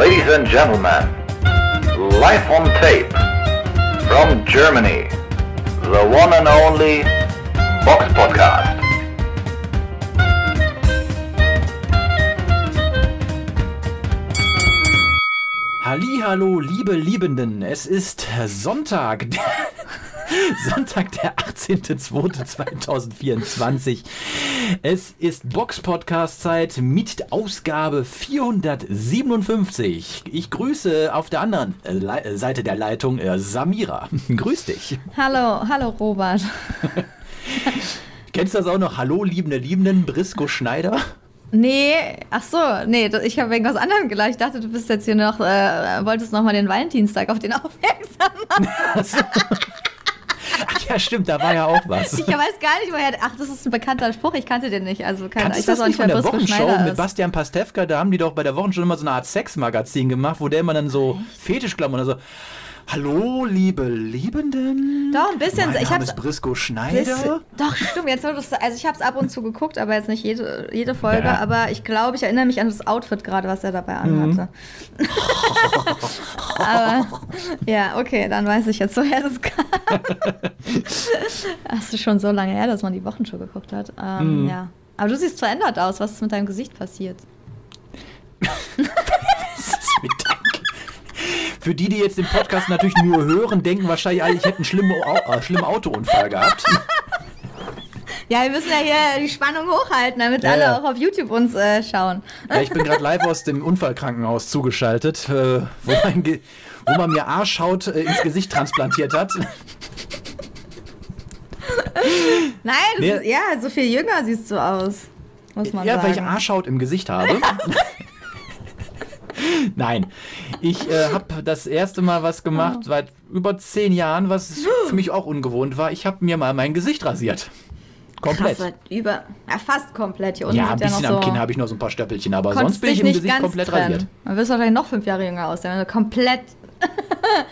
Ladies and gentlemen, live on tape from Germany, the one and only Box Podcast. Hallo, liebe Liebenden, es ist Sonntag, Sonntag, der 18.02.2024. Es ist Box-Podcast-Zeit mit Ausgabe 457. Ich grüße auf der anderen äh, Seite der Leitung äh, Samira. Grüß dich. Hallo, hallo Robert. Kennst du das auch noch? Hallo, liebende Liebenden, Brisco Schneider? Nee, ach so, nee, ich habe wegen was anderem gelacht. Ich dachte, du bist jetzt hier noch, äh, wolltest noch mal den Valentinstag auf den aufmerksam machen. Ach ja, stimmt, da war ja auch was. Ich weiß gar nicht, woher. Ach, das ist ein bekannter Spruch, ich kannte den nicht. Also keine, Kannst ich weiß auch nicht, von der Wochenshow mit Bastian Pastewka, da haben die doch bei der Wochenshow immer so eine Art Sexmagazin gemacht, wo der immer dann so Fetischklamotten oder so. Hallo, liebe Liebenden. Doch, ein bisschen. Mein ich Name ist Brisco Schneider. Bisschen, doch, stimmt. Jetzt, also ich habe es ab und zu geguckt, aber jetzt nicht jede, jede Folge. Ja. Aber ich glaube, ich erinnere mich an das Outfit gerade, was er dabei anhatte. Mhm. aber ja, okay, dann weiß ich jetzt, woher das kam. das ist schon so lange her, dass man die Wochenshow geguckt hat. Ähm, mhm. Ja. Aber du siehst verändert aus. Was ist mit deinem Gesicht passiert? was ist mit deinem für die, die jetzt den Podcast natürlich nur hören, denken wahrscheinlich alle, ich hätte einen schlimmen, äh, schlimmen Autounfall gehabt. Ja, wir müssen ja hier die Spannung hochhalten, damit ja, alle ja. auch auf YouTube uns äh, schauen. Ja, ich bin gerade live aus dem Unfallkrankenhaus zugeschaltet, äh, wo, man wo, man mir Arschhaut äh, ins Gesicht transplantiert hat. Nein, nee. ist, ja, so viel jünger siehst du aus. Muss man ja, sagen. weil ich Arschhaut im Gesicht habe. Nein, ich äh, habe das erste Mal was gemacht oh. seit über zehn Jahren, was für mich auch ungewohnt war. Ich habe mir mal mein Gesicht rasiert. Komplett. Krass, über, ja, fast komplett. Hier unten ja, ein bisschen ja am so Kinn habe ich noch so ein paar Stöppelchen, aber sonst bin ich im Gesicht komplett trennen. rasiert. Man wirst wahrscheinlich noch fünf Jahre jünger aussehen, wenn du komplett.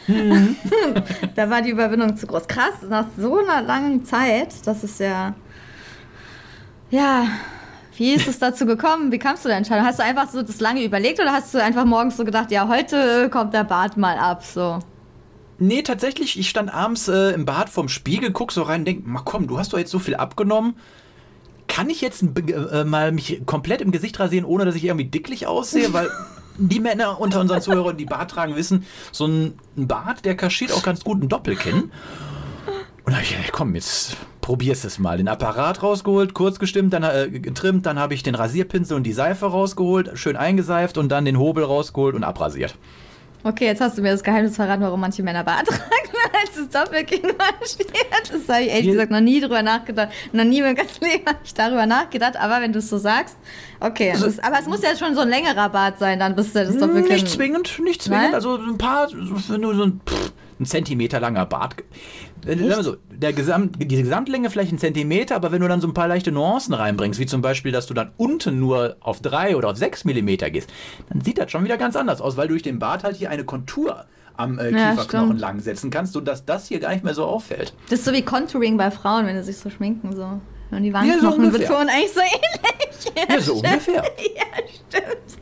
Mhm. da war die Überwindung zu groß. Krass, nach so einer langen Zeit, das ist ja. Ja, wie ist es dazu gekommen? Wie kamst du der Entscheidung? Hast du einfach so das lange überlegt oder hast du einfach morgens so gedacht, ja, heute kommt der Bart mal ab, so? Nee, tatsächlich, ich stand abends äh, im Bad vorm Spiegel, guck so rein und denk, mal komm, du hast doch jetzt so viel abgenommen. Kann ich jetzt äh, mal mich komplett im Gesicht rasieren, ohne dass ich irgendwie dicklich aussehe? Weil die Männer unter unseren Zuhörern, die Bart tragen, wissen, so ein Bart, der kaschiert auch ganz gut ein Doppelkinn. Und da hab ich gedacht, komm, jetzt probierst es mal. Den Apparat rausgeholt, kurz gestimmt, dann äh, getrimmt, dann habe ich den Rasierpinsel und die Seife rausgeholt, schön eingeseift und dann den Hobel rausgeholt und abrasiert. Okay, jetzt hast du mir das Geheimnis verraten, warum manche Männer Bart tragen, als das Doppelkinn steht. Das habe ich ehrlich gesagt noch nie drüber nachgedacht. Noch nie im ganzen Leben habe ich darüber nachgedacht. Aber wenn du es so sagst, okay. Also, das, aber es muss ja schon so ein längerer Bart sein, dann bist du das Doppelkinn. Nicht zwingend, nicht zwingend. Nein? Also ein paar, wenn du so ein, pff, ein Zentimeter langer Bart so, der Gesamt, die Gesamtlänge vielleicht ein Zentimeter, aber wenn du dann so ein paar leichte Nuancen reinbringst, wie zum Beispiel, dass du dann unten nur auf drei oder auf sechs Millimeter gehst, dann sieht das schon wieder ganz anders aus, weil du durch den Bart halt hier eine Kontur am äh, Kieferknochen ja, lang setzen kannst, sodass das hier gar nicht mehr so auffällt. Das ist so wie Contouring bei Frauen, wenn sie sich so schminken, so. Und die Wangenknochen ja, so betonen eigentlich so ähnlich. Ja, ja so ungefähr. Ja, stimmt.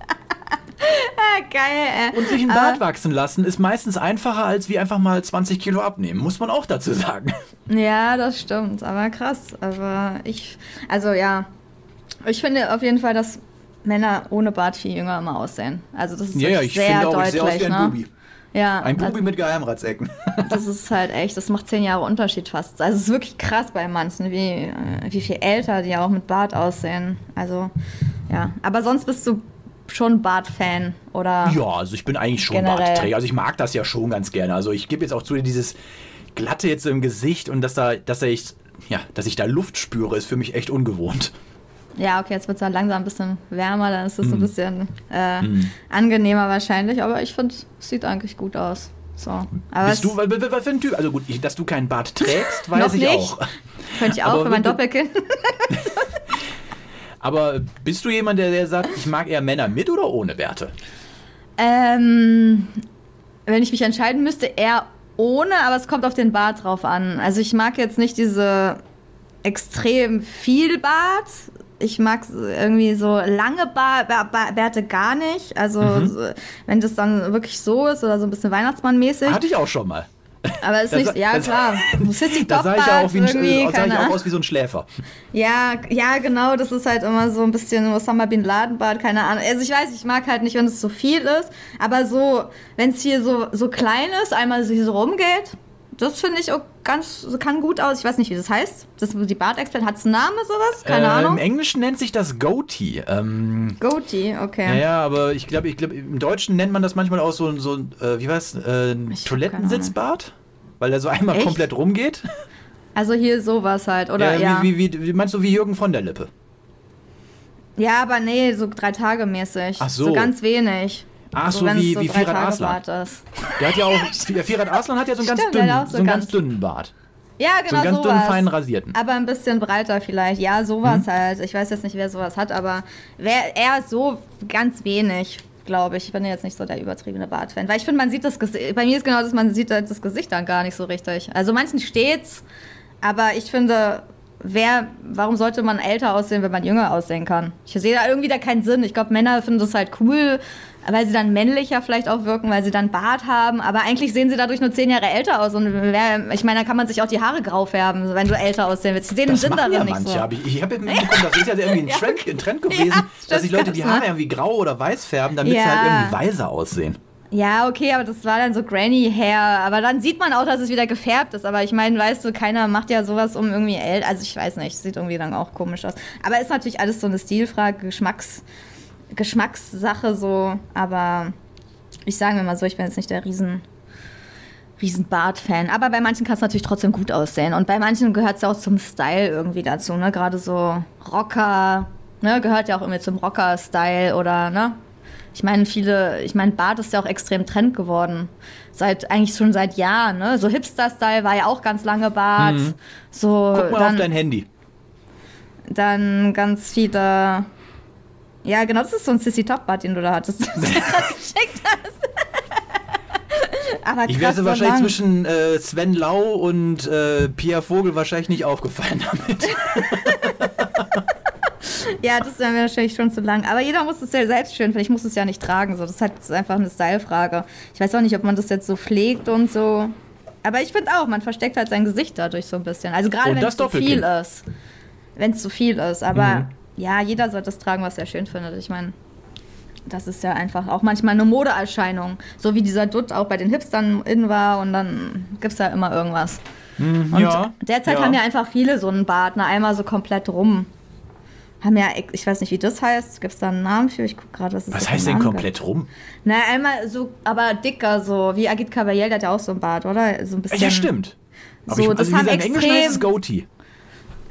Ah, geil, ey. Und sich ein Bart wachsen lassen ist meistens einfacher, als wie einfach mal 20 Kilo abnehmen, muss man auch dazu sagen. Ja, das stimmt, aber krass. Aber ich, also ja, ich finde auf jeden Fall, dass Männer ohne Bart viel jünger immer aussehen. Also das ist ja, ja, ich sehr finde auch, deutlich. Ich sehe aus wie ein ne? Bubi. Ja, ein Bubi mit Geheimratsecken. Das ist halt echt, das macht zehn Jahre Unterschied fast. Also es ist wirklich krass bei manchen, wie, äh, wie viel älter die auch mit Bart aussehen. Also ja, aber sonst bist du schon Bart-Fan oder? Ja, also ich bin eigentlich schon Bartträger. Also ich mag das ja schon ganz gerne. Also ich gebe jetzt auch zu dieses glatte jetzt im Gesicht und dass da, dass da ich, ja, dass ich da Luft spüre, ist für mich echt ungewohnt. Ja, okay, jetzt wird es dann langsam ein bisschen wärmer, dann ist es mm. ein bisschen äh, mm. angenehmer wahrscheinlich, aber ich finde, es sieht eigentlich gut aus. So. Aber Bist du, was für ein Typ? Also gut, ich, dass du keinen Bart trägst, weiß ich nicht. auch. Könnte ich auch für mein Doppelkind. Aber bist du jemand, der, der sagt, ich mag eher Männer mit oder ohne Bärte? Ähm, wenn ich mich entscheiden müsste, eher ohne, aber es kommt auf den Bart drauf an. Also ich mag jetzt nicht diese extrem viel Bart, Ich mag irgendwie so lange Bärte gar nicht. Also, Mhm. wenn das dann wirklich so ist oder so ein bisschen Weihnachtsmann-mäßig. Hatte ich auch schon mal. Aber ist Das- nicht, ja klar. Sissy Da sah ich auch, wie ein, äh, sah ich auch aus wie so ein Schläfer. Ja, ja, genau, das ist halt immer so ein bisschen Osama Bin Laden Bart, keine Ahnung. Also ich weiß, ich mag halt nicht, wenn es so viel ist, aber so, wenn es hier so, so klein ist, einmal so hier so rumgeht, das finde ich auch ganz, kann gut aus. Ich weiß nicht, wie das heißt. Das, die Bartexpert, hat es einen Namen, sowas? Keine äh, Ahnung. Im Englischen nennt sich das Goatee. Ähm, Goatee, okay. ja, aber ich glaube, ich glaub, im Deutschen nennt man das manchmal auch so, so äh, wie äh, ein Ich hab Toilettensitzbart? Weil der so einmal Echt? komplett rumgeht. Also hier sowas halt, oder ja. Wie, wie, wie, wie meinst du, wie Jürgen von der Lippe? Ja, aber nee, so drei Tage mäßig. Ach so. So ganz wenig. Ach so, es wie, wie drei Firat Aslan. Der hat ja auch, der Firat Aslan hat ja so einen ganz Stimmt, dünnen, so so einen ganz- ganz dünnen Bart. Ja, So genau einen ganz dünnen, sowas. feinen rasierten. Aber ein bisschen breiter vielleicht. Ja, sowas Mhm. halt. Ich weiß jetzt nicht, wer sowas hat, aber wer, er so ganz wenig, glaube ich. Ich bin jetzt nicht so der übertriebene Bart-Fan. Weil ich finde, man sieht das Gesicht. Bei mir ist genau das, man sieht halt das Gesicht dann gar nicht so richtig. Also manchen steht's, aber ich finde, wer, warum sollte man älter aussehen, wenn man jünger aussehen kann? Ich sehe da irgendwie da keinen Sinn. Ich glaube, Männer finden das halt cool, weil sie dann männlicher vielleicht auch wirken, weil sie dann Bart haben. Aber eigentlich sehen sie dadurch nur zehn Jahre älter aus. Und wer, ich meine, da kann man sich auch die Haare grau färben, wenn du älter aussehen willst. Sie sehen Das Sinn machen darin ja nicht manche. so. Aber ich ich habe ja mitbekommen, das ist ja irgendwie ein, Ja. Trend, ein Trend gewesen, Ja, dass sich Leute die Haare ne? irgendwie grau oder weiß färben, damit sie halt irgendwie weiser aussehen. Ja, okay, aber das war dann so Granny Hair. Aber dann sieht man auch, dass es wieder gefärbt ist. Aber ich meine, weißt du, keiner macht ja sowas um irgendwie älter. Also ich weiß nicht, sieht irgendwie dann auch komisch aus. Aber ist natürlich alles so eine Stilfrage, Geschmacks, Geschmackssache so. Aber ich sage mir mal so, ich bin jetzt nicht der riesen, riesen Bart-Fan. Aber bei manchen kann es natürlich trotzdem gut aussehen. Und bei manchen gehört es ja auch zum Style irgendwie dazu. Ne? Gerade so Rocker, ne? gehört ja auch irgendwie zum Rocker-Style oder, ne? Ich meine, viele, ich meine, Bart ist ja auch extrem Trend geworden. Seit, eigentlich schon seit Jahren, ne? So Hipster-Style war ja auch ganz lange Bart. Mhm. So, Guck mal dann, auf dein Handy. dann ganz viele. Ja, genau, das ist so ein Sissy Top Bart, den du da hattest. Du geschickt hast. Aber Ich wäre so wahrscheinlich lang. zwischen äh, Sven Lau und äh, Pia Vogel wahrscheinlich nicht aufgefallen damit. Ja, das wäre mir wahrscheinlich schon zu lang. Aber jeder muss es ja selbst schön finden. Ich muss es ja nicht tragen. So. Das ist halt einfach eine Stylefrage. Ich weiß auch nicht, ob man das jetzt so pflegt und so. Aber ich finde auch, man versteckt halt sein Gesicht dadurch so ein bisschen. Also gerade wenn es zu viel ist. Wenn es zu viel ist. Aber Mhm. Ja, jeder sollte das tragen, was er schön findet. Ich meine, das ist ja einfach auch manchmal eine Modeerscheinung. So wie dieser Dutt auch bei den Hipstern in war und dann gibt es ja immer irgendwas. Und ja, derzeit ja. haben ja einfach viele so einen Bart, ne, einmal so komplett rum. Haben ja, ich weiß nicht, wie das heißt. Gibt es da einen Namen für? Ich gucke gerade, was ist Was das heißt denn komplett rum? Na, einmal so, aber dicker so, wie Agit Kabayel, der hat ja auch so einen Bart, oder? So ein bisschen. Ja, stimmt. Aber So, ich, das also wie haben gesagt, im Englischen heißt es extrem- Goatee.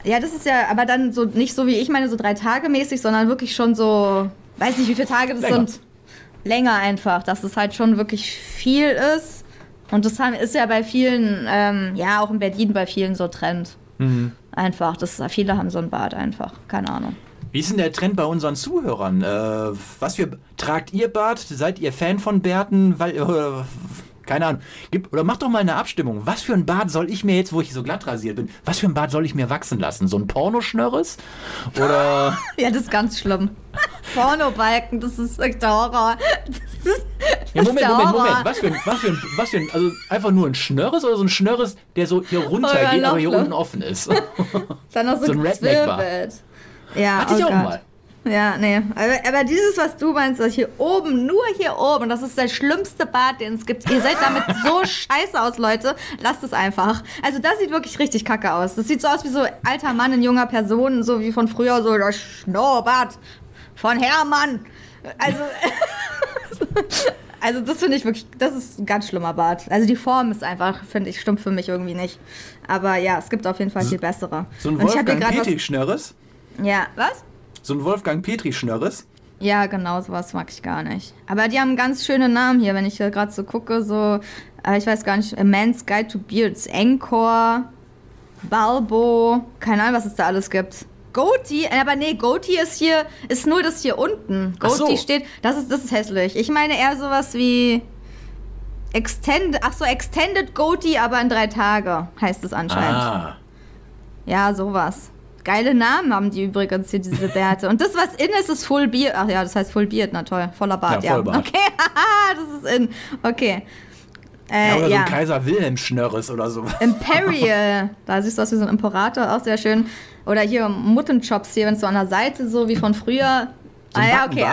Ja, das ist ja, aber dann so nicht so wie ich meine, so drei Tage mäßig, sondern wirklich schon so, weiß nicht, wie viele Tage das Länger. sind. Länger einfach, dass es halt schon wirklich viel ist. Und das ist ja bei vielen, ähm, ja, auch in Berlin bei vielen so Trend. Mhm. Einfach, das, viele haben so einen Bart einfach, keine Ahnung. Wie ist denn der Trend bei unseren Zuhörern? Äh, was für tragt ihr Bart? Seid ihr Fan von Bärten? Weil, äh, keine Ahnung. Gib, oder macht doch mal eine Abstimmung. Was für ein Bart soll ich mir jetzt, wo ich so glatt rasiert bin, was für ein Bart soll ich mir wachsen lassen? So ein Pornoschnörres? Oder Ja, das ist ganz schlimm. Pornobalken, das ist echt der Horror. Das ist, Ja, Moment, Moment, Horror. Moment. Was für ein, was für ein, was für ein, also einfach nur ein Schnörres oder so ein Schnörres, der so hier runter Oder geht, aber hier unten offen ist? Dann noch so, so ein Redneck-Bar. gezwirbelt. Ja, Hatte ich oh auch Gott. mal. Ja, nee. Aber, aber dieses, was du meinst, das hier oben, nur hier oben, das ist der schlimmste Bart, den es gibt. Ihr seid damit so scheiße aus, Leute. Lasst es einfach. Also das sieht wirklich richtig kacke aus. Das sieht so aus wie so alter Mann in junger Person, so wie von früher, so der Schnurrbart von Hermann. Also, also das finde ich wirklich, das ist ein ganz schlimmer Bart. Also die Form ist einfach, finde ich, stimmt für mich irgendwie nicht. Aber ja, es gibt auf jeden Fall viel bessere. So ein Wolfgang Petri-Schnörres? Ja, was? So ein Wolfgang Petri-Schnörres? Ja, genau, sowas mag ich gar nicht. Aber die haben ganz schöne Namen hier, wenn ich hier gerade so gucke, so, äh, ich weiß gar nicht, A Man's Guide to Beards, Encore, Balbo, keine Ahnung, was es da alles gibt. Goatee, äh, aber nee, Goatee ist hier, ist nur das hier unten. Ach so. Goatee steht, das ist, das ist hässlich. Ich meine eher sowas wie Extended, ach so, Extended Goatee, aber in drei Tage heißt es anscheinend. Ah. Ja, sowas. Geile Namen haben die übrigens hier, diese Bärte. Und das, was in ist, ist Full Beard. Ach ja, das heißt Full Beard, na toll. Voller Bart, Ja, ja. Vollbart. Okay, haha, das ist in. Okay. Äh, Ja, oder so ja. ein Kaiser Wilhelm Schnörres oder so. Imperial. Da siehst du aus wie so ein Imperator, auch sehr schön. Oder hier Muttenchops hier, wenn es so an der Seite, so wie von früher. So ah ja, okay.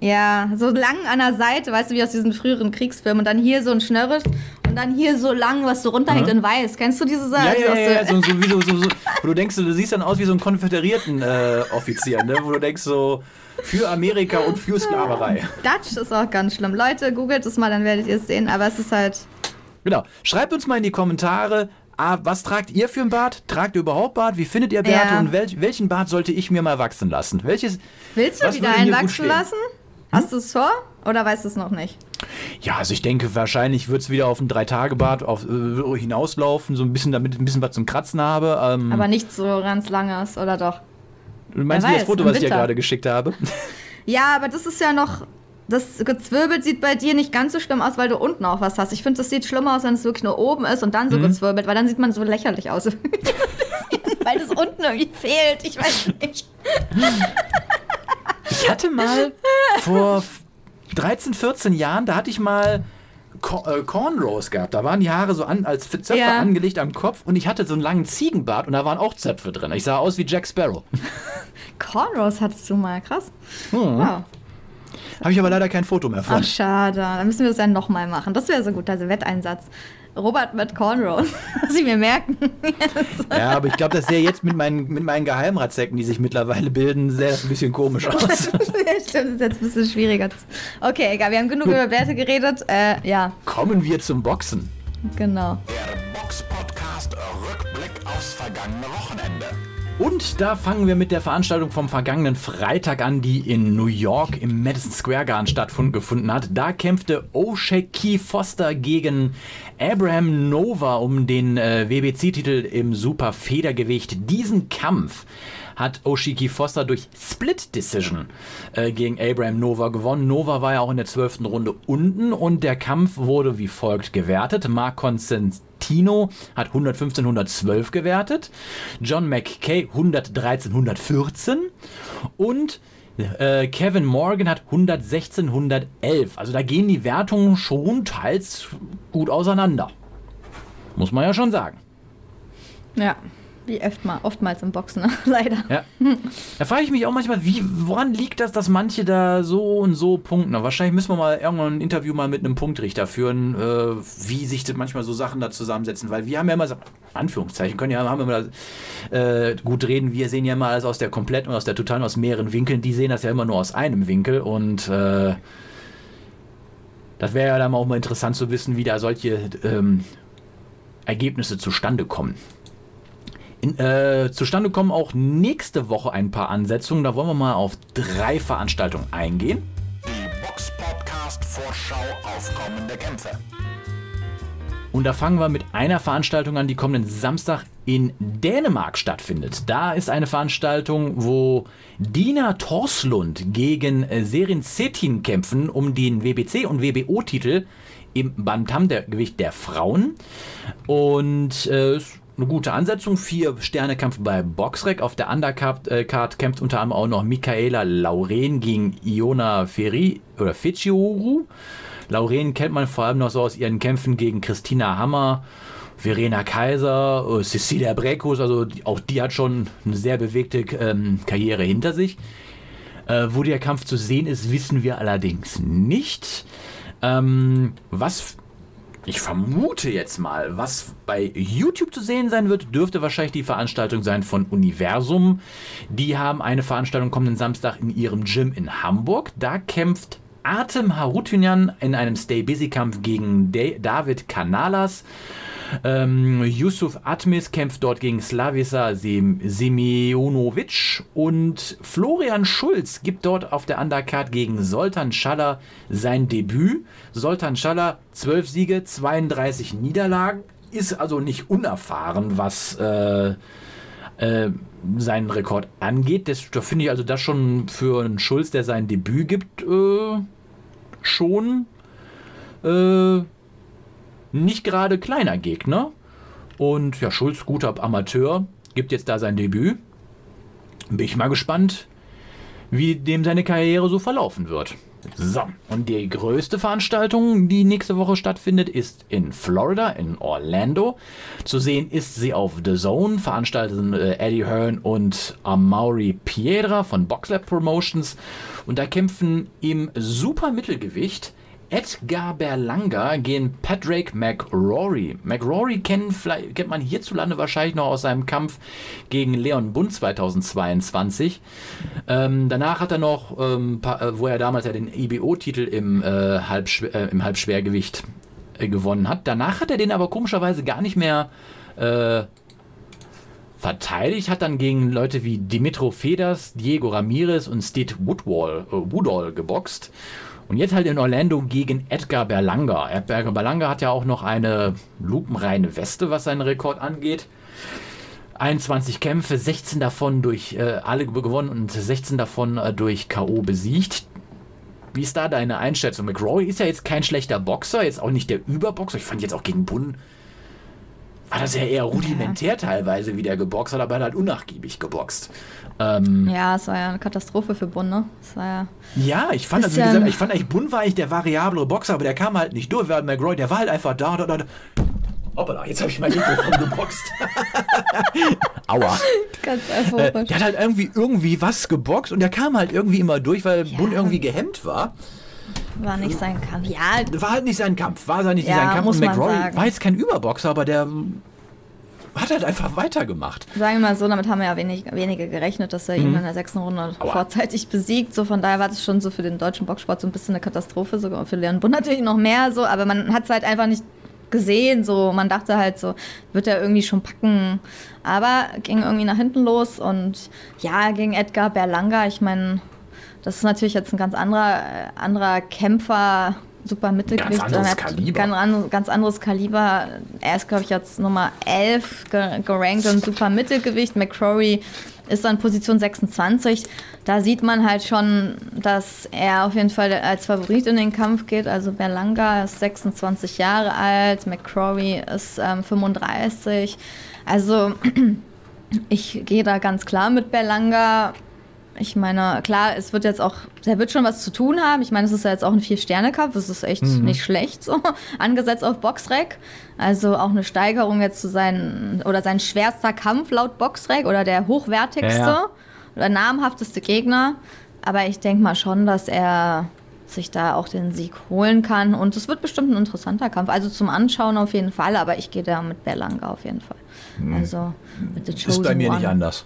Ja, so lang an der Seite, weißt du, wie aus diesen früheren Kriegsfilmen. Und dann hier so ein Schnörres und dann hier so lang, was so runterhängt in weiß. Kennst du diese Sache? Ja, ja, ja, so- ja, so, so, wie so, so, so, wo du denkst, du siehst dann aus wie so ein konföderierten äh, Offizier, ne? wo du denkst so, für Amerika und für Sklaverei. Dutch ist auch ganz schlimm. Leute, googelt es mal, dann werdet ihr es sehen. Aber es ist halt. Genau. Schreibt uns mal in die Kommentare, ah, was tragt ihr für ein Bart? Tragt ihr überhaupt Bart? Wie findet ihr Bärte? Ja. Und welch, welchen Bart sollte ich mir mal wachsen lassen? Welches? Willst du wieder einen wachsen lassen? Hast du es vor? Oder weißt du es noch nicht? Ja, also ich denke, wahrscheinlich wird es wieder auf ein Drei-Tage-Bart auf, äh, hinauslaufen, so ein bisschen, damit ich ein bisschen was zum Kratzen habe. Ähm, Aber nicht so ganz langes, oder doch? du meinst wer du das Foto, was ich dir gerade geschickt habe? Ja, aber das ist ja noch. Das gezwirbelt sieht bei dir nicht ganz so schlimm aus, weil du unten auch was hast. Ich finde, das sieht schlimmer aus, wenn es wirklich nur oben ist und dann so Mhm. gezwirbelt, weil dann sieht man so lächerlich aus. weil das unten irgendwie fehlt. Ich weiß nicht. Ich hatte mal vor 13, 14 Jahren, da hatte ich mal äh, Cornrows gehabt. Da waren die Haare so an, als Zöpfe Ja. angelegt am Kopf und ich hatte so einen langen Ziegenbart und da waren auch Zöpfe drin. Ich sah aus wie Jack Sparrow. Cornrows hattest du mal, krass. Hm. Wow. Habe ich aber leider kein Foto mehr von. Ach, schade. Dann müssen wir das ja nochmal machen. Das wäre so gut, also Wetteinsatz. Robert mit Cornrows. Muss ich mir merken. Ja, aber ich glaube, das sähe jetzt mit meinen, mit meinen Geheimratsecken, die sich mittlerweile bilden, das ein bisschen komisch aus. ja, stimmt, das ist jetzt ein bisschen schwieriger. Okay, egal, wir haben genug über Werte geredet. Äh, ja, Kommen wir zum Boxen. genau. Der Box-Podcast Rückblick aufs vergangene Wochenende. Und da fangen wir mit der Veranstaltung vom vergangenen Freitag an, die in New York im Madison Square Garden stattgefunden hat. Da kämpfte O'Shea Foster gegen Abraham Nova um den äh, WBC-Titel im Super Federgewicht. Diesen Kampf hat Oshiki Foster durch Split Decision äh, gegen Abraham Nova gewonnen. Nova war ja auch in der zwölften Runde unten und der Kampf wurde wie folgt gewertet. Mark Constantino hat 115, 112 gewertet. John McKay 113, 114 und äh, Kevin Morgan hat 116, 111. Also da gehen die Wertungen schon teils gut auseinander. Muss man ja schon sagen. Ja, wie oftmal, oftmals im Boxen, leider. Ja. Da frage ich mich auch manchmal, wie, woran liegt das, dass manche da so und so punkten? Wahrscheinlich müssen wir mal irgendwann ein Interview mal mit einem Punktrichter führen, äh, wie sich das manchmal so Sachen da zusammensetzen. Weil wir haben ja immer, so- Anführungszeichen, können ja haben immer äh, gut reden, wir sehen ja immer alles aus der kompletten und aus der totalen, aus mehreren Winkeln. Die sehen das ja immer nur aus einem Winkel und äh, das wäre ja dann auch mal interessant zu wissen, wie da solche ähm, Ergebnisse zustande kommen. In, äh, zustande kommen auch nächste Woche ein paar Ansetzungen. Da wollen wir mal auf drei Veranstaltungen eingehen. Die Box-Podcast Vorschau auf kommende Kämpfe. Und da fangen wir mit einer Veranstaltung an, die kommenden Samstag in Dänemark stattfindet. Da ist eine Veranstaltung, wo Dina Torslund gegen äh, Serin Setin kämpfen um den WBC und WBO-Titel im Bantam, der Gewicht der Frauen. Und äh, eine gute Ansetzung. Vier Sterne Kampf bei Boxrec. Auf der Undercard äh, kämpft unter anderem auch noch Michaela Lauren gegen Iona Ferri oder Fichioru. Lauren kennt man vor allem noch so aus ihren Kämpfen gegen Christina Hammer, Verena Kaiser, äh, Cecilia Breckus. Also auch die hat schon eine sehr bewegte ähm, Karriere hinter sich. Äh, wo der Kampf zu sehen ist, wissen wir allerdings nicht. Ähm, was ich vermute jetzt mal, was bei YouTube zu sehen sein wird, dürfte wahrscheinlich die Veranstaltung sein von Universum. Die haben eine Veranstaltung kommenden Samstag in ihrem Gym in Hamburg. Da kämpft Artem Harutunian in einem Stay-Busy-Kampf gegen David Kanalas. Ähm, Yusuf Atmis kämpft dort gegen Slavisa Sem Semionovic und Florian Schulz gibt dort auf der Undercard gegen Soltan Schaller sein Debüt. Soltan Schaller 12 Siege, 32 Niederlagen, ist also nicht unerfahren, was äh, äh, seinen Rekord angeht. Das, da finde ich also das schon für einen Schulz, der sein Debüt gibt, äh, schon äh, nicht gerade kleiner Gegner. Und ja, Schulz, guter Amateur, gibt jetzt da sein Debüt. bin ich mal gespannt, wie dem seine Karriere so verlaufen wird. So, und die größte Veranstaltung, die nächste Woche stattfindet, ist in Florida, in Orlando. Zu sehen ist sie auf The Zone, veranstalten äh, Eddie Hearn und Amaury Piedra von Boxlab Promotions. Und da kämpfen im Supermittelgewicht Edgar Berlanga gegen Patrick McRory. McRory kennt, kennt man hierzulande wahrscheinlich noch aus seinem Kampf gegen Leon Bund 2022. Ähm, danach hat er noch, ähm, äh, wo er damals ja den IBO-Titel im, äh, äh, im Halbschwergewicht äh, gewonnen hat. Danach hat er den aber komischerweise gar nicht mehr äh, verteidigt, hat dann gegen Leute wie Dimitro Feders, Diego Ramirez und Steve Woodwall, äh, Woodall geboxt. Und jetzt halt in Orlando gegen Edgar Berlanga. Edgar Berlanga hat ja auch noch eine lupenreine Weste, was seinen Rekord angeht. 21 Kämpfe, 16 davon durch äh, alle gewonnen und 16 davon äh, durch K.O. besiegt. Wie ist da deine Einschätzung? McRoy ist ja jetzt kein schlechter Boxer, jetzt auch nicht der Überboxer. Ich fand jetzt auch gegen Bunn war das ja eher rudimentär teilweise, wie der geboxt hat, aber er hat unnachgiebig geboxt. Ähm, ja, es war ja eine Katastrophe für Bund, ne? Ja, ja, ich fand, also, gesagt, ich fand eigentlich, Bund war eigentlich der variable Boxer, aber der kam halt nicht durch. Während McGroy, der war halt einfach da, da, da. Hoppala, jetzt habe ich mein Mikrofon geboxt. Aua. Ganz euphorisch. Äh, der hat halt irgendwie, irgendwie was geboxt und der kam halt irgendwie immer durch, weil ja. Bund irgendwie gehemmt war. War nicht sein Kampf. Ja. War halt nicht sein Kampf. War nicht ja, sein Kampf. und McRoy war jetzt kein Überboxer, aber der hat halt einfach weitergemacht. Sagen wir mal so, damit haben wir ja wenig, wenige gerechnet, dass er mhm. ihn in der sechsten Runde Aua. vorzeitig besiegt. So von daher war das schon so für den deutschen Boxsport so ein bisschen eine Katastrophe, sogar für Leon Bund natürlich noch mehr so, aber man hat es halt einfach nicht gesehen. So, man dachte halt so, wird er irgendwie schon packen. Aber ging irgendwie nach hinten los und ja, gegen Edgar Berlanga, ich meine, das ist natürlich jetzt ein ganz anderer, anderer Kämpfer super Mittelgewicht. Ganz anderes Kaliber. Ganz, ganz, anderes Kaliber. Er ist, glaube ich, jetzt Nummer 11 gerankt im super Mittelgewicht. McCrory ist an Position 26. Da sieht man halt schon, dass er auf jeden Fall als Favorit in den Kampf geht. Also Berlanga ist 26 Jahre alt, McCrory ist ähm, 35. Also ich gehe da ganz klar mit Berlanga. Ich meine, klar, es wird jetzt auch, der wird schon was zu tun haben. Ich meine, es ist ja jetzt auch ein Vier-Sterne-Kampf, das ist echt mhm. nicht schlecht so, angesetzt auf Boxrec. Also auch eine Steigerung jetzt zu sein, oder sein schwerster Kampf laut Boxrec oder der hochwertigste ja, ja. oder namhafteste Gegner. Aber ich denke mal schon, dass er sich da auch den Sieg holen kann. Und es wird bestimmt ein interessanter Kampf. Also zum Anschauen auf jeden Fall, aber ich gehe da mit Berlanga auf jeden Fall. Mhm. Also mit The Chosen Ist bei mir One. nicht anders.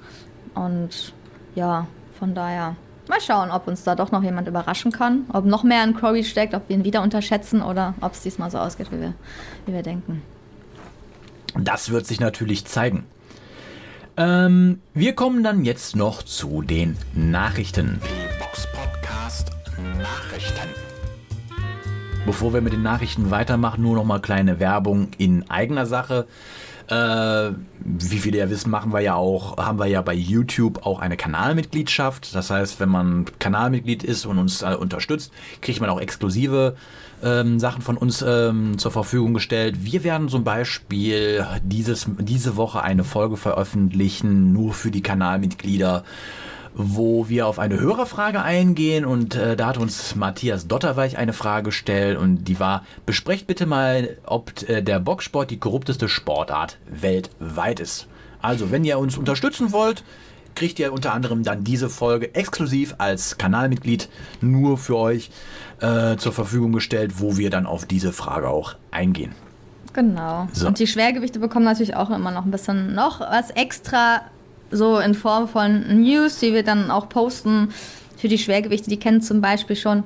Und ja, von daher mal schauen, ob uns da doch noch jemand überraschen kann. Ob noch mehr in Crowley steckt, ob wir ihn wieder unterschätzen oder ob es diesmal so ausgeht, wie wir, wie wir denken. Das wird sich natürlich zeigen. Ähm, wir kommen dann jetzt noch zu den Nachrichten. Die Box Podcast Nachrichten. Bevor wir mit den Nachrichten weitermachen, nur noch mal kleine Werbung in eigener Sache. Äh, wie viele ja wissen, machen wir ja auch, haben wir ja bei YouTube auch eine Kanalmitgliedschaft. Das heißt, wenn man Kanalmitglied ist und uns äh, unterstützt, kriegt man auch exklusive ähm, Sachen von uns ähm, zur Verfügung gestellt. Wir werden zum Beispiel dieses, diese Woche eine Folge veröffentlichen, nur für die Kanalmitglieder wo wir auf eine Hörerfrage eingehen und äh, da hat uns Matthias Dotterweich eine Frage gestellt und die war, besprecht bitte mal, ob äh, der Boxsport die korrupteste Sportart weltweit ist. Also, wenn ihr uns unterstützen wollt, kriegt ihr unter anderem dann diese Folge exklusiv als Kanalmitglied nur für euch äh, zur Verfügung gestellt, wo wir dann auf diese Frage auch eingehen. Genau. So. Und die Schwergewichte bekommen natürlich auch immer noch ein bisschen noch was extra so in Form von News, die wir dann auch posten für die Schwergewichte. Die kennen zum Beispiel schon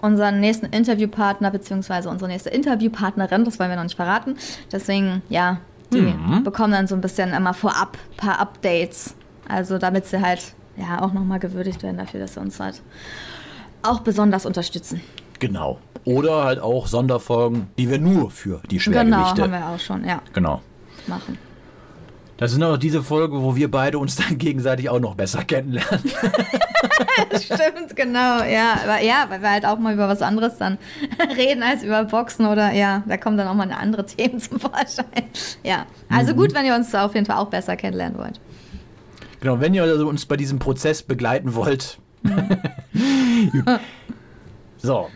unseren nächsten Interviewpartner beziehungsweise unsere nächste Interviewpartnerin. Das wollen wir noch nicht verraten. Deswegen, ja, die mhm. bekommen dann so ein bisschen immer vorab ein paar Updates. Also damit sie halt ja auch nochmal gewürdigt werden dafür, dass sie uns halt auch besonders unterstützen. Genau. Oder halt auch Sonderfolgen, die wir nur für die Schwergewichte. Genau, haben wir auch schon, ja. Genau. Machen. Das ist auch diese Folge, wo wir beide uns dann gegenseitig auch noch besser kennenlernen. Stimmt, genau, ja. Aber ja, weil wir halt auch mal über was anderes dann reden als über Boxen oder ja, da kommen dann auch mal andere Themen zum Vorschein. Ja, also mhm. gut, wenn ihr uns auf jeden Fall auch besser kennenlernen wollt. Genau, wenn ihr also uns bei diesem Prozess begleiten wollt. So,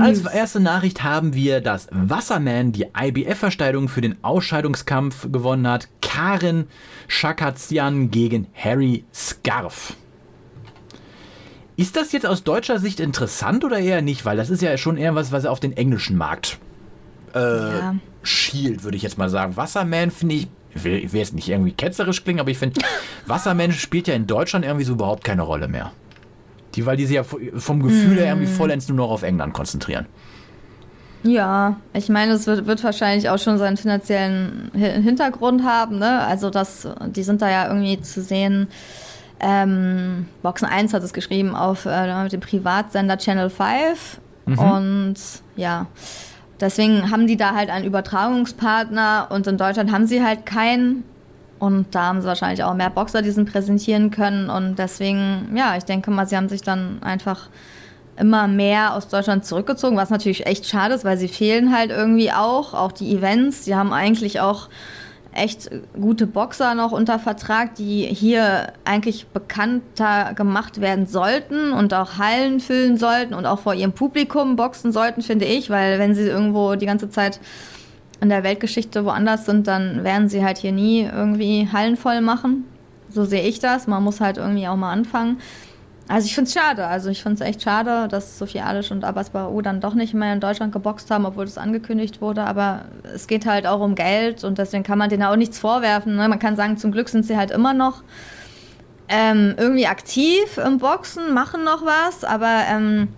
als News. erste Nachricht haben wir, dass Wasserman die IBF-Versteigerung für den Ausscheidungskampf gewonnen hat. Karen Shakatsian gegen Harry Scarf. Ist das jetzt aus deutscher Sicht interessant oder eher nicht? Weil das ist ja schon eher was, was auf den englischen Markt äh, Ja. schielt, würde ich jetzt mal sagen. Wasserman finde ich, ich will, ich will jetzt nicht irgendwie ketzerisch klingen, aber ich finde, Wasserman spielt ja in Deutschland irgendwie so überhaupt keine Rolle mehr. Die, weil die sich ja vom Gefühl her irgendwie vollends nur noch auf England konzentrieren. Ja, ich meine, es wird, wird wahrscheinlich auch schon seinen finanziellen Hi- Hintergrund haben, ne? Also das, die sind da ja irgendwie zu sehen. Ähm, Boxen 1 hat es geschrieben auf äh, dem Privatsender Channel 5. Und ja, deswegen haben die da halt einen Übertragungspartner und in Deutschland haben sie halt keinen. Und da haben sie wahrscheinlich auch mehr Boxer, die sie präsentieren können. Und deswegen, ja, ich denke mal, sie haben sich dann einfach immer mehr aus Deutschland zurückgezogen, was natürlich echt schade ist, weil sie fehlen halt irgendwie auch, auch die Events. Die haben eigentlich auch echt gute Boxer noch unter Vertrag, die hier eigentlich bekannter gemacht werden sollten und auch Hallen füllen sollten und auch vor ihrem Publikum boxen sollten, finde ich, weil wenn sie irgendwo die ganze Zeit in der Weltgeschichte woanders sind, dann werden sie halt hier nie irgendwie Hallen voll machen. So sehe ich das. Man muss halt irgendwie auch mal anfangen. Also ich finde es schade. Also ich finde es echt schade, dass Sophie Adisch und Abbas Barou dann doch nicht mehr in Deutschland geboxt haben, obwohl das angekündigt wurde. Aber es geht halt auch um Geld und deswegen kann man denen auch nichts vorwerfen. Ne? Man kann sagen, zum Glück sind sie halt immer noch ähm, irgendwie aktiv im Boxen, machen noch was. Aber ähm,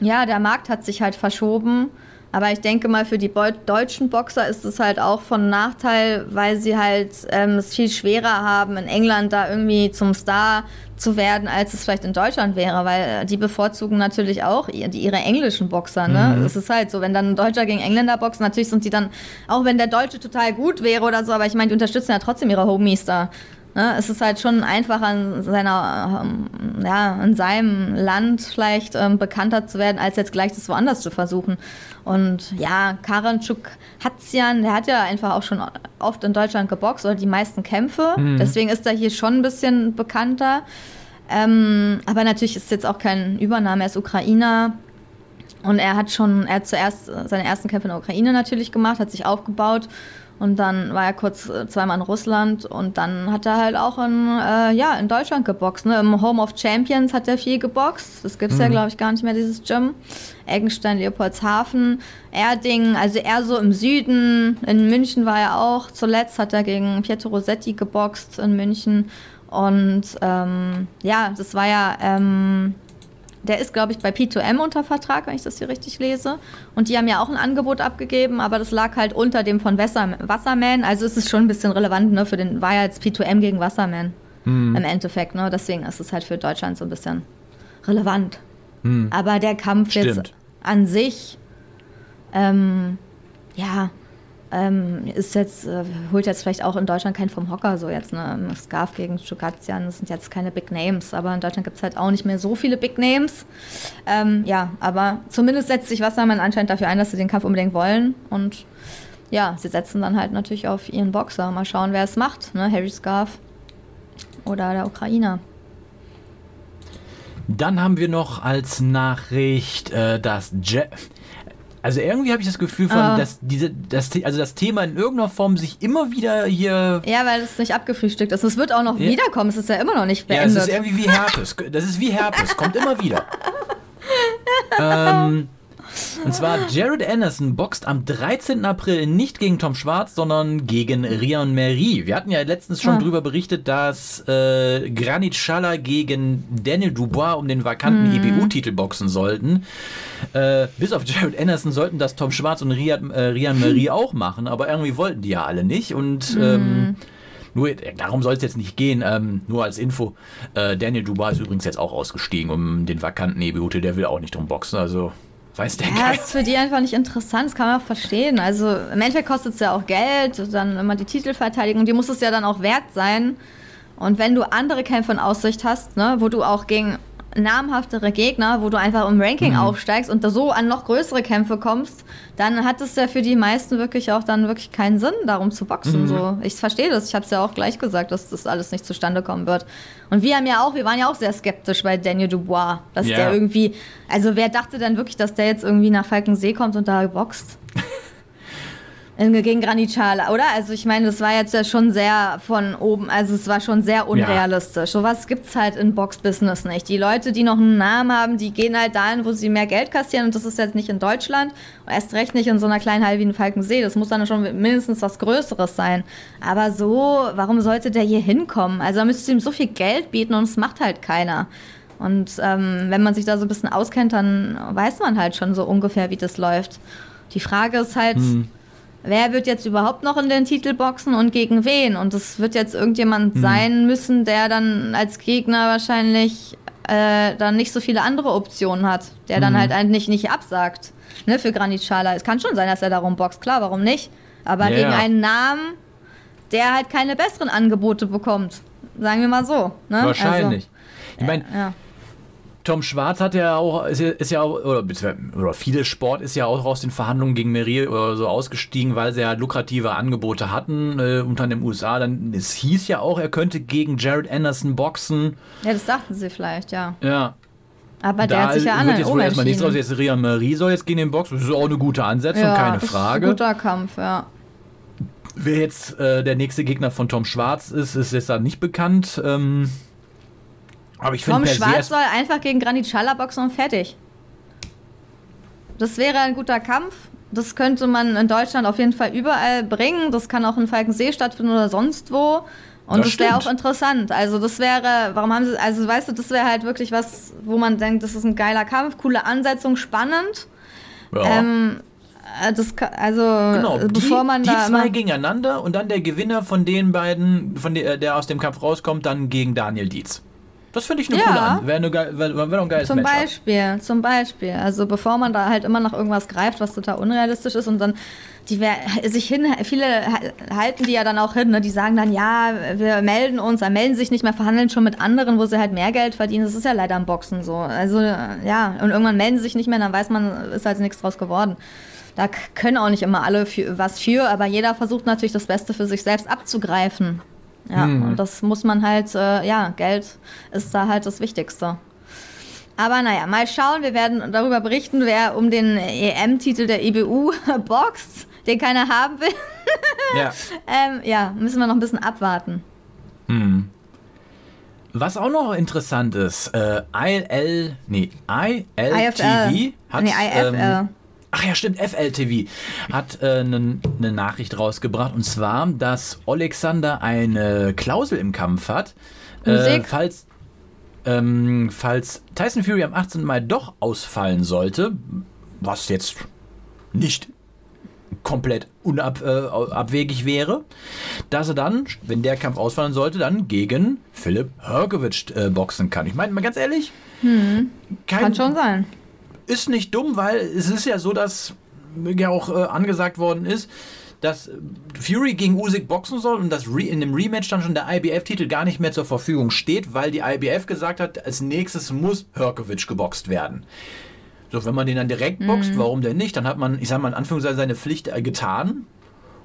ja, der Markt hat sich halt verschoben. Aber ich denke mal, für die deutschen Boxer ist es halt auch von Nachteil, weil sie halt ähm, es viel schwerer haben, in England da irgendwie zum Star zu werden, als es vielleicht in Deutschland wäre, weil äh, die bevorzugen natürlich auch ihre englischen Boxer. Ne? Es ist halt so, wenn dann ein Deutscher gegen Engländer boxt, natürlich sind die dann, auch wenn der Deutsche total gut wäre oder so, aber ich meine, die unterstützen ja trotzdem ihre Homies da. Ne? Es ist halt schon einfacher, in, seiner, ähm, ja, in seinem Land vielleicht ähm, bekannter zu werden, als jetzt gleich das woanders zu versuchen. Und ja, Karanchuk Hatzian, der hat ja einfach auch schon oft in Deutschland geboxt oder die meisten Kämpfe. Deswegen ist er hier schon ein bisschen bekannter. Ähm, aber natürlich ist es jetzt auch kein Übernahme, er ist Ukrainer. Und er hat schon, er hat zuerst seine ersten Kämpfe in der Ukraine natürlich gemacht, hat sich aufgebaut und dann war er kurz äh, zweimal in Russland und dann hat er halt auch in, äh, ja, in Deutschland geboxt. Ne? Im Home of Champions hat er viel geboxt. Das gibt's ja, glaube ich, gar nicht mehr, dieses Gym. Eggenstein, Leopoldshafen, Erding, also eher so im Süden. In München war er auch. Zuletzt hat er gegen Pietro Rossetti geboxt in München. Und ähm, ja, das war ja ähm, der ist, glaube ich, bei P2M unter Vertrag, wenn ich das hier richtig lese. Und die haben ja auch ein Angebot abgegeben, aber das lag halt unter dem von Wasser, Wasserman. Also ist es schon ein bisschen relevant, ne? Für den war ja jetzt P2M gegen Wasserman im Endeffekt, ne? Deswegen ist es halt für Deutschland so ein bisschen relevant. Aber der Kampf jetzt Stimmt. an sich, ähm, ja, ähm, ist jetzt, äh, holt jetzt vielleicht auch in Deutschland keinen vom Hocker, so jetzt, ne? Scarf gegen Schukazian, das sind jetzt keine Big Names, aber in Deutschland gibt es halt auch nicht mehr so viele Big Names. Ähm, ja, aber zumindest setzt sich Wassermann anscheinend dafür ein, dass sie den Kampf unbedingt wollen und ja, sie setzen dann halt natürlich auf ihren Boxer. Mal schauen, wer es macht, ne? Harry Scarf oder der Ukrainer. Dann haben wir noch als Nachricht, äh, dass Je also irgendwie habe ich das Gefühl von, Ah. dass diese, das, also das Thema in irgendeiner Form sich immer wieder hier. Ja, weil es nicht abgefrühstückt ist. Es wird auch noch Ja. wiederkommen. Es ist ja immer noch nicht Ja, es beendet. ist irgendwie wie Herpes. Das ist wie Herpes, kommt immer wieder. ähm, und zwar Jared Anderson boxt am 13. April nicht gegen Tom Schwarz, sondern gegen Rian Meri. Wir hatten ja letztens schon Ah. drüber berichtet, dass äh, Granit Xhalla gegen Daniel Dubois um den vakanten EBU-Titel boxen sollten. Äh, bis auf Jared Anderson sollten das Tom Schwarz und Rian, äh, Rian Meri auch machen, aber irgendwie wollten die ja alle nicht. Und ähm, nur, darum soll es jetzt nicht gehen, ähm, nur als Info. Äh, Daniel Dubois ist übrigens jetzt auch ausgestiegen um den vakanten EBU-Titel, der will auch nicht drum boxen, also weiß der Ja, ist für die einfach nicht interessant, das kann man auch verstehen. Also im Endeffekt kostet es ja auch Geld, dann immer die Titelverteidigung, die muss es ja dann auch wert sein. Und wenn du andere Kämpfe in Aussicht hast, ne, wo du auch gegen namhaftere Gegner, wo du einfach im Ranking aufsteigst und da so an noch größere Kämpfe kommst, dann hat es ja für die meisten wirklich auch dann wirklich keinen Sinn, darum zu boxen. So, ich verstehe das. Ich habe es ja auch gleich gesagt, dass das alles nicht zustande kommen wird. Und wir haben ja auch, wir waren ja auch sehr skeptisch bei Daniel Dubois, dass Ja. der irgendwie, also wer dachte denn wirklich, dass der jetzt irgendwie nach Falkensee kommt und da boxt? Gegen Granit Xhaka, oder? Also ich meine, das war jetzt ja schon sehr von oben, also es war schon sehr unrealistisch. Sowas gibt's halt in Box-Business nicht. Die Leute, die noch einen Namen haben, die gehen halt dahin, wo sie mehr Geld kassieren und das ist jetzt nicht in Deutschland und erst recht nicht in so einer kleinen Halle wie in Falkensee. Das muss dann schon mindestens was Größeres sein. Aber so, warum sollte der hier hinkommen? Also da müsstest du ihm so viel Geld bieten und es macht halt keiner. Und ähm, wenn man sich da so ein bisschen auskennt, dann weiß man halt schon so ungefähr, wie das läuft. Die Frage ist halt, wer wird jetzt überhaupt noch in den Titel boxen und gegen wen? Und es wird jetzt irgendjemand sein müssen, der dann als Gegner wahrscheinlich äh, dann nicht so viele andere Optionen hat, der dann halt eigentlich nicht absagt. Ne, für Granit Schala. Es kann schon sein, dass er darum boxt, klar, warum nicht? Aber Ja, gegen einen Namen, der halt keine besseren Angebote bekommt. Sagen wir mal so. Ne? Wahrscheinlich. ich meine, Also, ja. Tom Schwarz hat ja auch, ist ja, ist ja auch, oder, oder viele Sport ist ja auch aus den Verhandlungen gegen Merier oder so ausgestiegen, weil sie ja lukrative Angebote hatten, äh, unter den USA. Dann, es hieß ja auch, er könnte gegen Jared Anderson boxen. ja, das dachten sie vielleicht, ja. Ja, Aber der da hat sich ja anderen jetzt wohl erstmal nichts umentschieden. Jetzt Ria Marie soll jetzt gegen den Boxen. Das ist auch eine gute Ansetzung, Ja, keine das ist ein Frage. guter Kampf, ja. Wer jetzt äh, der nächste Gegner von Tom Schwarz ist, ist jetzt da nicht bekannt. Ähm, aber ich Tom Schwarz soll einfach gegen Granit Xhaka boxen und fertig. Das wäre ein guter Kampf. Das könnte man in Deutschland auf jeden Fall überall bringen. Das kann auch in Falkensee stattfinden oder sonst wo. Und Das das, wäre auch interessant. Also das wäre, warum haben sie, also weißt du, das wäre halt wirklich was, wo man denkt, das ist ein geiler Kampf, coole Ansetzung, spannend. ja. Ähm, äh, das, also Genau, äh, die, bevor man die da zwei immer- gegeneinander und dann der Gewinner von den beiden, von der, der aus dem Kampf rauskommt, dann gegen Daniel Dietz. Das finde ich eine Ja. coole An. Wäre wär, wär ein geiles Zum Matchup. Beispiel, zum Beispiel. Also bevor man da halt immer nach irgendwas greift, was total unrealistisch ist und dann die sich hin, viele halten die ja dann auch hin, ne? die sagen dann, ja, wir melden uns, dann melden sich nicht mehr, verhandeln schon mit anderen, wo sie halt mehr Geld verdienen. Das ist ja leider im Boxen so. Also ja, und irgendwann melden sie sich nicht mehr, dann weiß man, ist halt nichts draus geworden. Da können auch nicht immer alle für, was für, aber jeder versucht natürlich das Beste für sich selbst abzugreifen. Ja, und das muss man halt, äh, ja, Geld ist da halt das Wichtigste. Aber naja, mal schauen. Wir werden darüber berichten, wer um den EM-Titel der IBU boxt, den keiner haben will. Ja. Ähm, ja, müssen wir noch ein bisschen abwarten. Was auch noch interessant ist, äh, IL, nee, ILTV IFL. hat. nee, IFL. Ähm, ach ja, stimmt, FLTV hat eine ne Nachricht rausgebracht und zwar, dass Alexander eine Klausel im Kampf hat. Äh, falls, ähm, falls Tyson Fury am 18. Mai doch ausfallen sollte, was jetzt nicht komplett unabwegig wäre, dass er dann, wenn der Kampf ausfallen sollte, dann gegen Philipp Hergovic äh, boxen kann. Ich meine mal ganz ehrlich, kein, Kann schon sein. Ist nicht dumm, weil es ist ja so, dass ja auch äh, angesagt worden ist, dass Fury gegen Usyk boxen soll und dass in dem Rematch dann schon der IBF-Titel gar nicht mehr zur Verfügung steht, weil die IBF gesagt hat, als nächstes muss Herkovic geboxt werden. So, wenn man den dann direkt boxt, warum denn nicht? Dann hat man, ich sag mal in Anführungszeichen, seine Pflicht äh, getan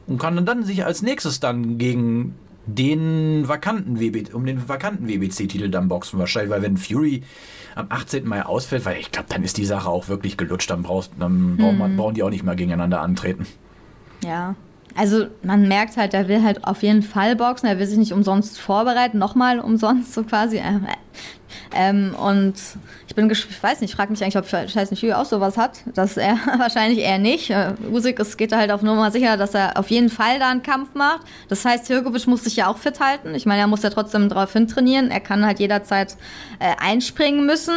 und kann dann, dann sich als nächstes dann gegen den vakanten WB, um den vakanten WBC-Titel dann boxen wahrscheinlich, weil wenn Fury am 18. Mai ausfällt, weil ich glaube, dann ist die Sache auch wirklich gelutscht, dann brauchst, dann braucht man, brauchen die auch nicht mehr gegeneinander antreten. Ja. Also man merkt halt, er will halt auf jeden Fall boxen, er will sich nicht umsonst vorbereiten, nochmal umsonst so quasi. Ähm, und ich bin ich weiß nicht, ich frage mich eigentlich, ob Tyson Fury auch sowas hat. dass er wahrscheinlich eher nicht. Äh, Usyk, es geht da halt auf Nummer sicher, dass er auf jeden Fall da einen Kampf macht. Das heißt, Hrgovic muss sich ja auch fit halten. Ich meine, er muss ja trotzdem darauf hintrainieren. Er kann halt jederzeit äh, einspringen müssen,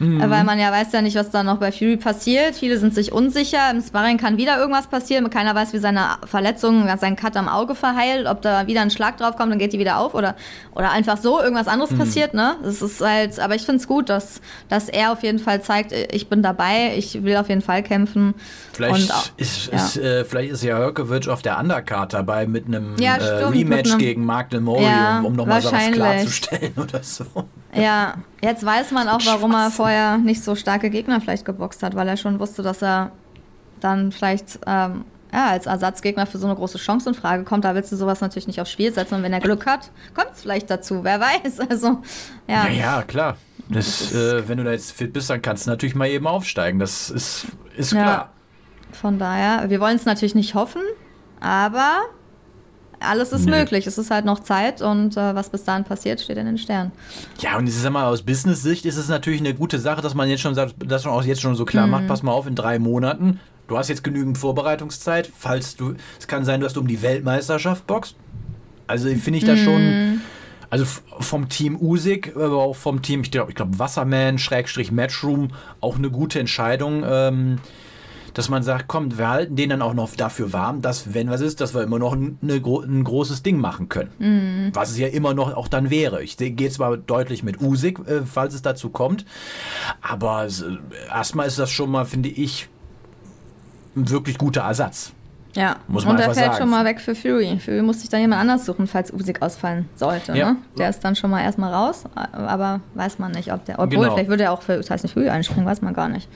äh, weil man ja weiß ja nicht, was da noch bei Fury passiert. Viele sind sich unsicher. Im Sparring kann wieder irgendwas passieren. Keiner weiß, wie seine Verletzung, sein Cut am Auge verheilt, ob da wieder ein Schlag drauf kommt, dann geht die wieder auf oder, oder einfach so irgendwas anderes passiert. Ne? Das ist halt, aber ich finde es gut, dass, dass er auf jeden Fall zeigt, ich bin dabei, ich will auf jeden Fall kämpfen. Vielleicht auch- ist, ja. ist, äh, vielleicht ist ja Hörkewitsch auf der Undercard dabei mit einem Ja, äh, Rematch gegen Mark Demori, Ja, um, um nochmal was klarzustellen oder so. Ja, jetzt weiß man auch, warum er vorher nicht so starke Gegner vielleicht geboxt hat, weil er schon wusste, dass er dann vielleicht ähm, ja, als Ersatzgegner für so eine große Chance in Frage kommt. Da willst du sowas natürlich nicht aufs Spiel setzen und wenn er Glück hat, kommt es vielleicht dazu. Wer weiß. Also, ja. Ja, ja, klar. Das, äh, wenn du da jetzt fit bist, dann kannst du natürlich mal eben aufsteigen. Das ist, ist Ja. klar. Von daher, wir wollen es natürlich nicht hoffen, aber alles ist Nee. möglich. Es ist halt noch Zeit und äh, was bis dahin passiert, steht in den Sternen. Ja, und ich sag mal, aus Business-Sicht ist es natürlich eine gute Sache, dass man jetzt schon sagt, das schon auch jetzt schon so klar Mhm. macht, pass mal auf, in drei Monaten, du hast jetzt genügend Vorbereitungszeit, falls du, es kann sein, dass du um die Weltmeisterschaft boxt. Also finde ich das Mhm. schon, also f- vom Team Usyk, aber auch vom Team, ich glaube, ich glaub, Wasserman, Schrägstrich Matchroom, auch eine gute Entscheidung, ähm, dass man sagt, komm, wir halten den dann auch noch dafür warm, dass, wenn was ist, dass wir immer noch ein, eine, ein großes Ding machen können. Was es ja immer noch auch dann wäre. Ich gehe zwar deutlich mit Usyk, äh, falls es dazu kommt, aber äh, erstmal ist das schon mal, finde ich, ein wirklich guter Ersatz. Ja, Muss man und er einfach fällt sagen. schon mal weg für Fury. Fury muss sich dann jemand anders suchen, falls Usyk ausfallen sollte. Ja. Ne? Der ist dann schon mal erstmal raus, aber weiß man nicht, ob der. Obwohl, Genau. vielleicht würde er auch für das heißt nicht Fury einspringen, weiß man gar nicht.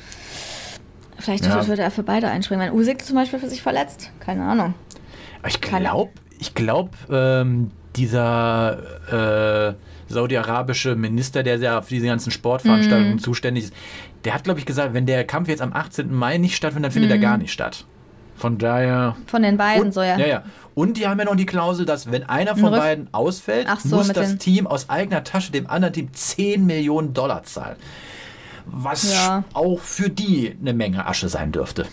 Vielleicht Ja. würde er für beide einspringen, wenn Usyk zum Beispiel für sich verletzt. Keine Ahnung. Ich glaube, ich glaube, ähm, dieser äh, saudi-arabische Minister, der sehr auf diese ganzen. Sportveranstaltungen zuständig ist, der hat, glaube ich, gesagt, wenn der Kampf jetzt am 18. Mai nicht stattfindet, dann findet er gar nicht statt. Von daher. Von den beiden Und, so, ja. ja, ja. Und die haben ja noch die Klausel, dass wenn einer Ein von Rück- beiden ausfällt, so, muss das Team aus eigener Tasche dem anderen Team 10 Millionen Dollar zahlen. Was Ja. auch für die eine Menge Asche sein dürfte.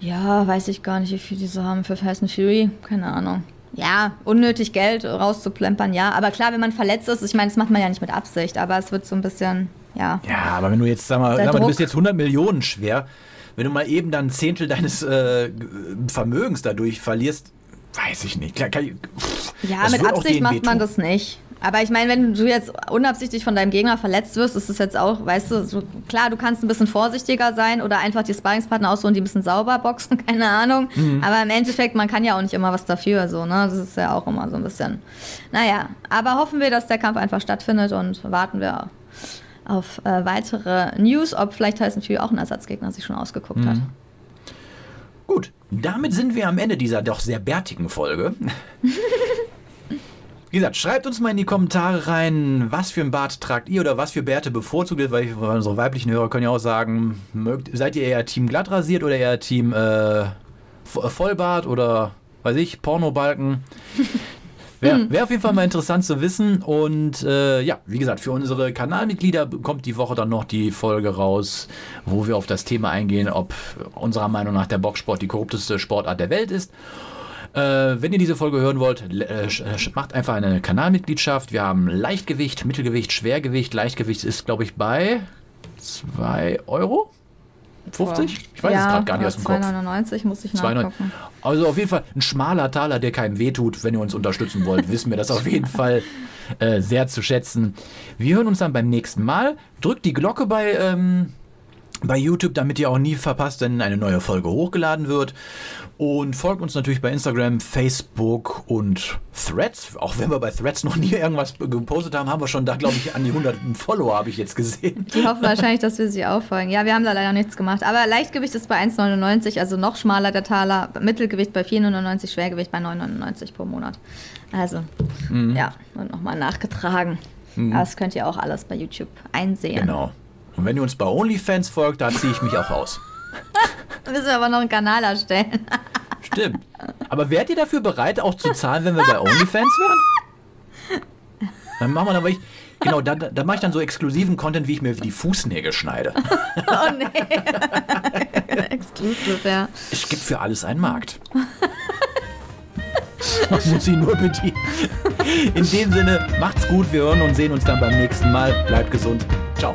Ja, weiß ich gar nicht, wie viel die so haben für Fast and Fury. Keine Ahnung. Ja, unnötig Geld rauszuplempern, ja. Aber klar, wenn man verletzt ist, ich meine, das macht man ja nicht mit Absicht, aber es wird so ein bisschen, ja. Ja, aber wenn du jetzt, sag mal, sag mal du bist jetzt 100 Millionen schwer, wenn du mal eben dann ein Zehntel deines äh, Vermögens dadurch verlierst, weiß ich nicht. Klar, ich, pff, Ja, mit Absicht macht man wehtun. das nicht. Aber ich meine, wenn du jetzt unabsichtlich von deinem Gegner verletzt wirst, ist es jetzt auch, weißt du, so, klar, du kannst ein bisschen vorsichtiger sein oder einfach die Sparringspartner aussuchen, die ein bisschen sauber boxen, keine Ahnung. Mhm. Aber im Endeffekt, man kann ja auch nicht immer was dafür, so, ne? Das ist ja auch immer so ein bisschen. Naja, aber hoffen wir, dass der Kampf einfach stattfindet und warten wir auf äh, weitere News, ob vielleicht Tyson Fury auch ein Ersatzgegner sich schon ausgeguckt hat. Mhm. Gut, damit sind wir am Ende dieser doch sehr bärtigen Folge. Wie gesagt, schreibt uns mal in die Kommentare rein, was für ein Bart tragt ihr oder was für Bärte bevorzugt ihr, weil unsere weiblichen Hörer können ja auch sagen, mögt, seid ihr eher Team glatt rasiert oder eher Team äh, Vo- Vollbart oder, weiß ich, Pornobalken. Wäre wär auf jeden Fall mal interessant zu wissen. Und äh, ja, wie gesagt, für unsere Kanalmitglieder kommt die Woche dann noch die Folge raus, wo wir auf das Thema eingehen, ob unserer Meinung nach der Boxsport die korrupteste Sportart der Welt ist. Äh, wenn ihr diese Folge hören wollt, äh, äh, macht einfach eine Kanalmitgliedschaft. Wir haben Leichtgewicht, Mittelgewicht, Schwergewicht. Leichtgewicht ist, glaube ich, bei 2 Euro? 50? Ich weiß es gerade gar nicht aus dem Kopf. 2,99 muss ich 2,99. nachgucken. Also auf jeden Fall ein schmaler Taler, der keinem wehtut. Wenn ihr uns unterstützen wollt, wissen wir das auf jeden Fall äh, sehr zu schätzen. Wir hören uns dann beim nächsten Mal. Drückt die Glocke bei, ähm, bei YouTube, damit ihr auch nie verpasst, wenn eine neue Folge hochgeladen wird. Und folgt uns natürlich bei Instagram, Facebook und Threads. Auch wenn wir bei Threads noch nie irgendwas gepostet haben, haben wir schon da, glaube ich, an die 100 Follower, habe ich jetzt gesehen. Die hoffen wahrscheinlich, dass wir sie auffolgen. Ja, wir haben da leider nichts gemacht. Aber Leichtgewicht ist bei 1,99, also noch schmaler der Taler. Mittelgewicht bei 4,99, Schwergewicht bei 9,99 pro Monat. Also, Mhm. ja, und nochmal nachgetragen. Das könnt ihr auch alles bei YouTube einsehen. Genau. Und wenn ihr uns bei OnlyFans folgt, da ziehe ich mich auch aus. Dann müssen wir aber noch einen Kanal erstellen. Stimmt. Aber wärt ihr dafür bereit, auch zu zahlen, wenn wir bei OnlyFans wären? Dann machen wir dann, weil ich, genau, da, da mache ich dann so exklusiven Content, wie ich mir die Fußnägel schneide. oh nee. Exclusive, ja. Es gibt für alles einen Markt. Man muss ihn nur bedienen. In dem Sinne, macht's gut, wir hören und sehen uns dann beim nächsten Mal. Bleibt gesund. Ciao.